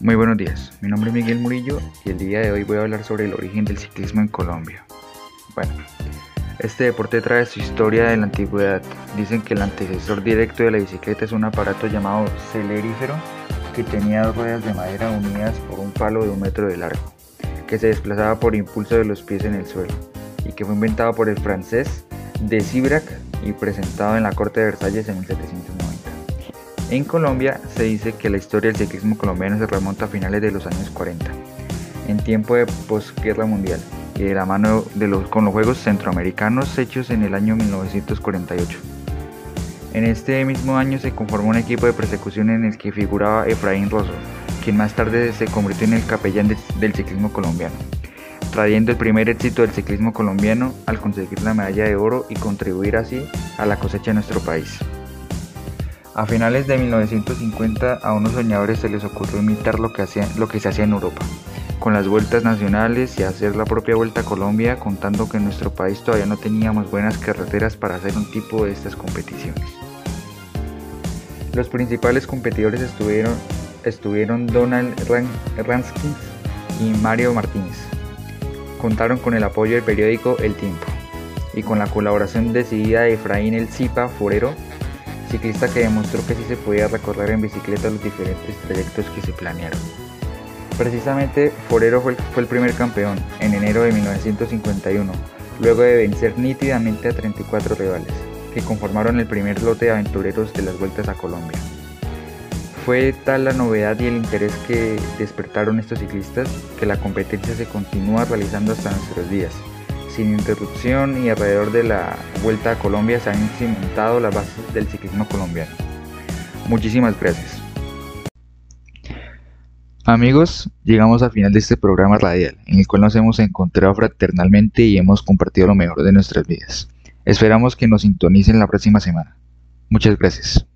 Muy buenos días, mi nombre es Miguel Murillo y el día de hoy voy a hablar sobre el origen del ciclismo en Colombia. Bueno, este deporte trae su historia de la antigüedad. Dicen que el antecesor directo de la bicicleta es un aparato llamado celerífero que tenía dos ruedas de madera unidas por un palo de un metro de largo, que se desplazaba por impulso de los pies en el suelo y que fue inventado por el francés de Cibrac y presentado en la corte de Versalles en 1790. En Colombia se dice que la historia del ciclismo colombiano se remonta a finales de los años 40, en tiempo de posguerra mundial, y de la mano de los, con los Juegos Centroamericanos hechos en el año 1948. En este mismo año se conformó un equipo de persecución en el que figuraba Efraín Rosso, quien más tarde se convirtió en el capellán del ciclismo colombiano, trayendo el primer éxito del ciclismo colombiano al conseguir la medalla de oro y contribuir así a la cosecha de nuestro país. A finales de 1950 a unos soñadores se les ocurrió imitar lo que, se hacía en Europa, con las vueltas nacionales y hacer la propia vuelta a Colombia, contando que en nuestro país todavía no teníamos buenas carreteras para hacer un tipo de estas competiciones. Los principales competidores estuvieron, estuvieron Donald Ranskins y Mario Martínez. Contaron con el apoyo del periódico El Tiempo y con la colaboración decidida de Efraín El Zipa Forero ciclista que demostró que sí se podía recorrer en bicicleta los diferentes trayectos que se planearon. Precisamente Forero fue el, primer campeón en enero de 1951, luego de vencer nítidamente a 34 rivales, que conformaron el primer lote de aventureros de las vueltas a Colombia. Fue tal la novedad y el interés que despertaron estos ciclistas que la competencia se continúa realizando hasta nuestros días sin interrupción y alrededor de la Vuelta a Colombia se han cimentado las bases del ciclismo colombiano. Muchísimas gracias. Amigos, llegamos al final de este programa radial, en el cual nos hemos encontrado fraternalmente y hemos compartido lo mejor de nuestras vidas. Esperamos que nos sintonicen la próxima semana. Muchas gracias.